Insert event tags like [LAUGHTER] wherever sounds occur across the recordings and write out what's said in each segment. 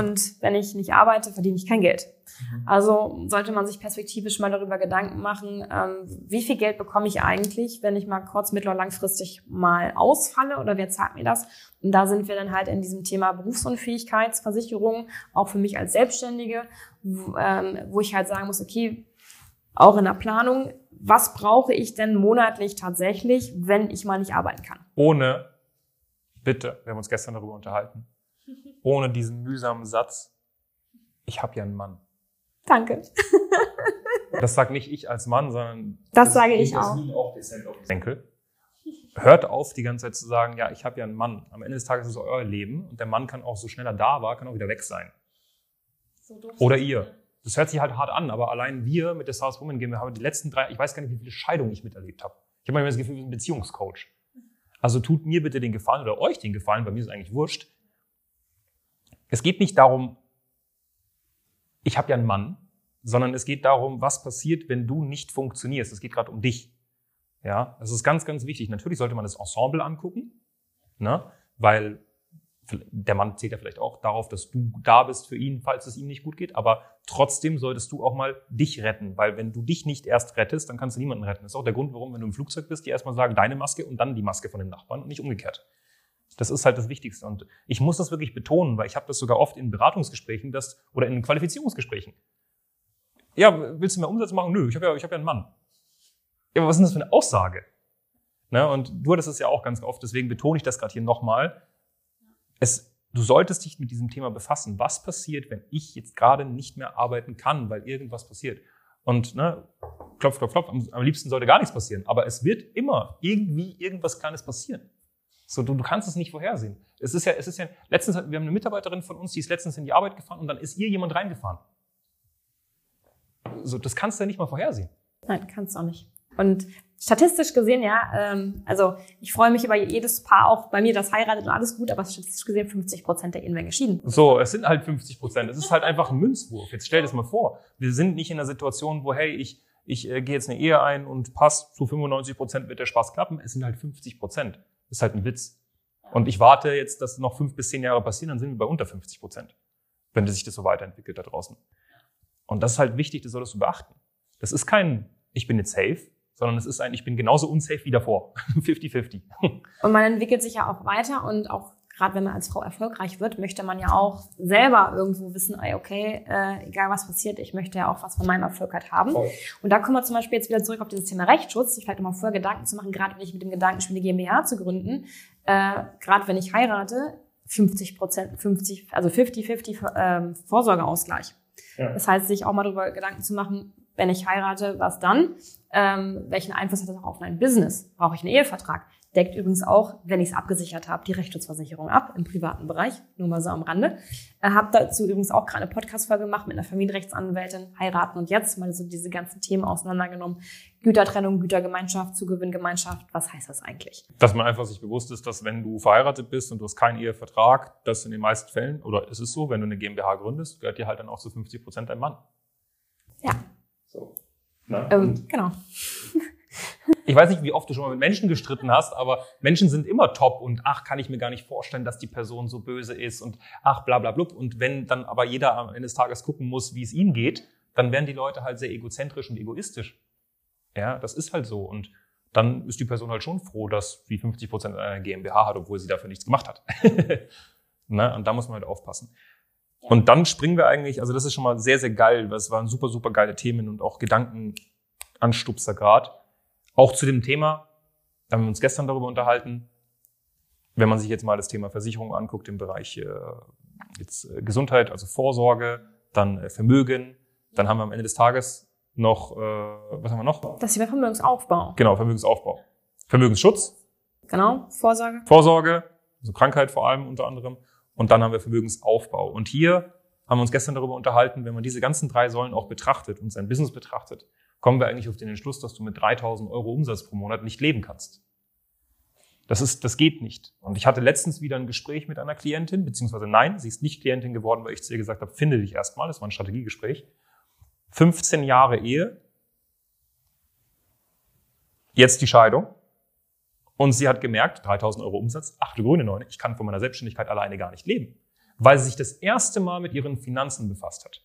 Und wenn ich nicht arbeite, verdiene ich kein Geld. Mhm. Also sollte man sich perspektivisch mal darüber Gedanken machen, ähm, wie viel Geld bekomme ich eigentlich, wenn ich mal kurz, mittel- und langfristig mal ausfalle oder wer zahlt mir das? Und da sind wir dann halt in diesem Thema Berufsunfähigkeitsversicherung, auch für mich als Selbstständige, wo, ähm, wo ich halt sagen muss, okay, auch in der Planung, was brauche ich denn monatlich tatsächlich, wenn ich mal nicht arbeiten kann? Ohne, bitte, wir haben uns gestern darüber unterhalten, ohne diesen mühsamen Satz, ich habe ja einen Mann. Danke. [LAUGHS] das sage nicht ich als Mann, sondern das, das sage ich auch. auch Enkel. Hört auf, die ganze Zeit zu sagen, ja, ich habe ja einen Mann. Am Ende des Tages ist es euer Leben und der Mann kann auch so schneller da war, kann auch wieder weg sein. So Oder ihr. Das hört sich halt hart an, aber allein wir mit der Stars Woman GmbH haben die letzten drei, ich weiß gar nicht, wie viele Scheidungen ich miterlebt habe. Ich habe manchmal das Gefühl, ich bin ein Beziehungscoach. Also tut mir bitte den Gefallen oder euch den Gefallen, bei mir ist es eigentlich wurscht. Es geht nicht darum, ich habe ja einen Mann, sondern es geht darum, was passiert, wenn du nicht funktionierst. Es geht gerade um dich. Ja, das ist ganz, ganz wichtig. Natürlich sollte man das Ensemble angucken, ne? weil der Mann zählt ja vielleicht auch darauf, dass du da bist für ihn, falls es ihm nicht gut geht, aber trotzdem solltest du auch mal dich retten, weil wenn du dich nicht erst rettest, dann kannst du niemanden retten. Das ist auch der Grund, warum, wenn du im Flugzeug bist, die erstmal sagen, deine Maske und dann die Maske von dem Nachbarn und nicht umgekehrt. Das ist halt das Wichtigste. Und ich muss das wirklich betonen, weil ich habe das sogar oft in Beratungsgesprächen das, oder in Qualifizierungsgesprächen. Ja, willst du mehr Umsatz machen? Nö, ich habe ja, hab ja einen Mann. Ja, aber was ist das für eine Aussage? Ne? Und du hattest es ja auch ganz oft, deswegen betone ich das gerade hier nochmal. Du solltest dich mit diesem Thema befassen. Was passiert, wenn ich jetzt gerade nicht mehr arbeiten kann, weil irgendwas passiert? Und ne, klopf, klopf, klopf, am, am liebsten sollte gar nichts passieren. Aber es wird immer irgendwie irgendwas Kleines passieren. So, du, du kannst es nicht vorhersehen. Es ist ja, es ist ja, letztens, wir haben eine Mitarbeiterin von uns, die ist letztens in die Arbeit gefahren und dann ist ihr jemand reingefahren. So, das kannst du ja nicht mal vorhersehen. Nein, kannst du auch nicht. Und statistisch gesehen, ja, ähm, also ich freue mich über jedes Paar, auch bei mir, das heiratet und alles gut, aber statistisch gesehen 50 Prozent der Ehen werden geschieden. So, es sind halt 50 Prozent. Es ist halt einfach ein Münzwurf. Jetzt stell dir das mal vor. Wir sind nicht in einer Situation, wo, hey, ich, ich äh, gehe jetzt eine Ehe ein und passt zu 95 Prozent wird der Spaß klappen. Es sind halt 50 Prozent ist halt ein Witz. Und ich warte jetzt, dass noch fünf bis zehn Jahre passieren, dann sind wir bei unter 50 Prozent, wenn sich das so weiterentwickelt da draußen. Und das ist halt wichtig, das solltest du beachten. Das ist kein, ich bin jetzt safe, sondern es ist ein, ich bin genauso unsafe wie davor. [LAUGHS] 50-50. und man entwickelt sich ja auch weiter und auch gerade wenn man als Frau erfolgreich wird, möchte man ja auch selber irgendwo wissen, okay, äh, egal was passiert, ich möchte ja auch was von meinem Erfolg halt haben. Voll. Und da kommen wir zum Beispiel jetzt wieder zurück auf dieses Thema Rechtsschutz, sich vielleicht nochmal vorher Gedanken zu machen, gerade wenn ich mit dem Gedanken spiele, GmbH zu gründen, äh, gerade wenn ich heirate, 50 Prozent, 50, also 50-50 ähm, Vorsorgeausgleich. Ja. Das heißt, sich auch mal darüber Gedanken zu machen, wenn ich heirate, was dann? Ähm, welchen Einfluss hat das auch auf mein Business? Brauche ich einen Ehevertrag? Deckt übrigens auch, wenn ich es abgesichert habe, die Rechtsschutzversicherung ab im privaten Bereich, nur mal so am Rande. Äh, habe dazu übrigens auch gerade eine Podcast-Folge gemacht mit einer Familienrechtsanwältin, heiraten und jetzt, mal so diese ganzen Themen auseinandergenommen. Gütertrennung, Gütergemeinschaft, Zugewinngemeinschaft, was heißt das eigentlich? Dass man einfach sich bewusst ist, dass wenn du verheiratet bist und du hast keinen Ehevertrag, dass in den meisten Fällen, oder es ist so, wenn du eine GmbH gründest, gehört dir halt dann auch zu 50 Prozent dein Mann. Ja. So. Ähm, genau. [LAUGHS] Ich weiß nicht, wie oft du schon mal mit Menschen gestritten hast, aber Menschen sind immer top und ach, kann ich mir gar nicht vorstellen, dass die Person so böse ist und ach, bla bla blub. Und wenn dann aber jeder am Ende des Tages gucken muss, wie es ihm geht, dann werden die Leute halt sehr egozentrisch und egoistisch. Ja, das ist halt so. Und dann ist die Person halt schon froh, dass sie 50 Prozent einer GmbH hat, obwohl sie dafür nichts gemacht hat. [LAUGHS] ne? Und da muss man halt aufpassen. Ja. Und dann springen wir eigentlich, also das ist schon mal sehr, sehr geil, weil es waren super, super geile Themen und auch Gedankenanstupser gerade. Auch zu dem Thema, da haben wir uns gestern darüber unterhalten, wenn man sich jetzt mal das Thema Versicherung anguckt im Bereich äh, jetzt, äh, Gesundheit, also Vorsorge, dann äh, Vermögen, dann haben wir am Ende des Tages noch, äh, was haben wir noch? Das ist Vermögensaufbau. Genau, Vermögensaufbau. Vermögensschutz. Genau, Vorsorge. Vorsorge, also Krankheit vor allem unter anderem. Und dann haben wir Vermögensaufbau. Und hier haben wir uns gestern darüber unterhalten, wenn man diese ganzen drei Säulen auch betrachtet und sein Business betrachtet, kommen wir eigentlich auf den Entschluss, dass du mit 3000 Euro Umsatz pro Monat nicht leben kannst. Das ist, das geht nicht. Und ich hatte letztens wieder ein Gespräch mit einer Klientin, beziehungsweise nein, sie ist nicht Klientin geworden, weil ich zu ihr gesagt habe, finde dich erstmal. Das war ein Strategiegespräch. 15 Jahre Ehe. Jetzt die Scheidung. Und sie hat gemerkt, 3000 Euro Umsatz, ach du grüne Neune, ich kann von meiner Selbstständigkeit alleine gar nicht leben. Weil sie sich das erste Mal mit ihren Finanzen befasst hat.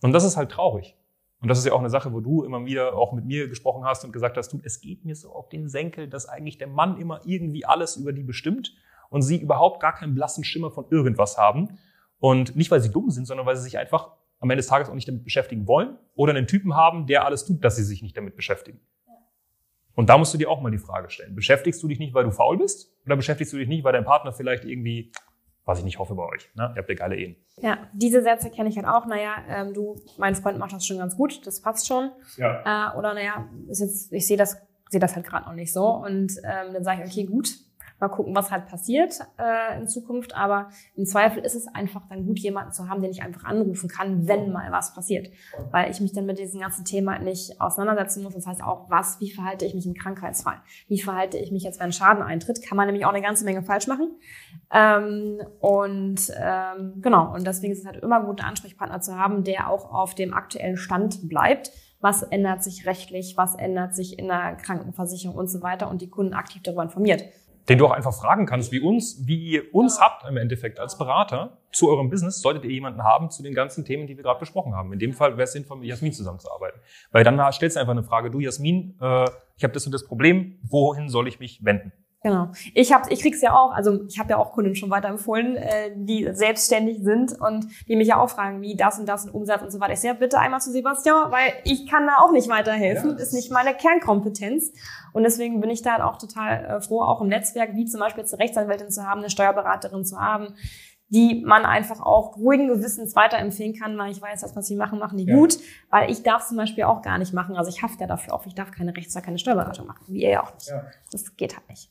Und das ist halt traurig. Und das ist ja auch eine Sache, wo du immer wieder auch mit mir gesprochen hast und gesagt hast, du, es geht mir so auf den Senkel, dass eigentlich der Mann immer irgendwie alles über die bestimmt und sie überhaupt gar keinen blassen Schimmer von irgendwas haben. Und nicht, weil sie dumm sind, sondern weil sie sich einfach am Ende des Tages auch nicht damit beschäftigen wollen oder einen Typen haben, der alles tut, dass sie sich nicht damit beschäftigen. Und da musst du dir auch mal die Frage stellen. Beschäftigst du dich nicht, weil du faul bist? Oder beschäftigst du dich nicht, weil dein Partner vielleicht irgendwie was ich nicht hoffe bei euch. Ne? Ihr habt ja geile Ehen. Ja, diese Sätze kenne ich halt auch. Naja, ähm, du, mein Freund macht das schon ganz gut, das passt schon. Ja. Äh, oder naja, ist jetzt, ich sehe das, sehe das halt gerade noch nicht so. Und ähm, dann sage ich, okay, gut, Mal gucken, was halt passiert äh, in Zukunft. Aber im Zweifel ist es einfach dann gut, jemanden zu haben, den ich einfach anrufen kann, wenn mal was passiert. Weil ich mich dann mit diesem ganzen Thema nicht auseinandersetzen muss. Das heißt auch, was, wie verhalte ich mich im Krankheitsfall? Wie verhalte ich mich jetzt, wenn Schaden eintritt? Kann man nämlich auch eine ganze Menge falsch machen. Ähm, und ähm, genau, und deswegen ist es halt immer gut, einen Ansprechpartner zu haben, der auch auf dem aktuellen Stand bleibt was ändert sich rechtlich, was ändert sich in der Krankenversicherung und so weiter und die Kunden aktiv darüber informiert den du auch einfach fragen kannst, wie uns, wie ihr uns habt im Endeffekt als Berater zu eurem Business, solltet ihr jemanden haben zu den ganzen Themen, die wir gerade besprochen haben. In dem Fall wäre es sinnvoll, mit Jasmin zusammenzuarbeiten. Weil dann stellst du einfach eine Frage, du Jasmin, äh, ich habe das und das Problem, wohin soll ich mich wenden? Genau. Ich hab, ich krieg's ja auch, also ich habe ja auch Kunden schon weiterempfohlen, äh, die selbstständig sind und die mich ja auch fragen, wie das und das und Umsatz und so weiter. Ich sage, bitte einmal zu Sebastian, weil ich kann da auch nicht weiterhelfen, ja, ist nicht meine Kernkompetenz. Und deswegen bin ich da halt auch total äh, froh, auch im Netzwerk, wie zum Beispiel jetzt eine Rechtsanwältin zu haben, eine Steuerberaterin zu haben, die man einfach auch ruhigen Gewissens weiterempfehlen kann, weil ich weiß, dass was sie machen, machen die ja. gut, weil ich darf zum Beispiel auch gar nicht machen, also ich hafte ja dafür auch, ich darf keine Rechts- keine Steuerberatung machen, wie ihr ja auch nicht. Ja. Das geht halt nicht.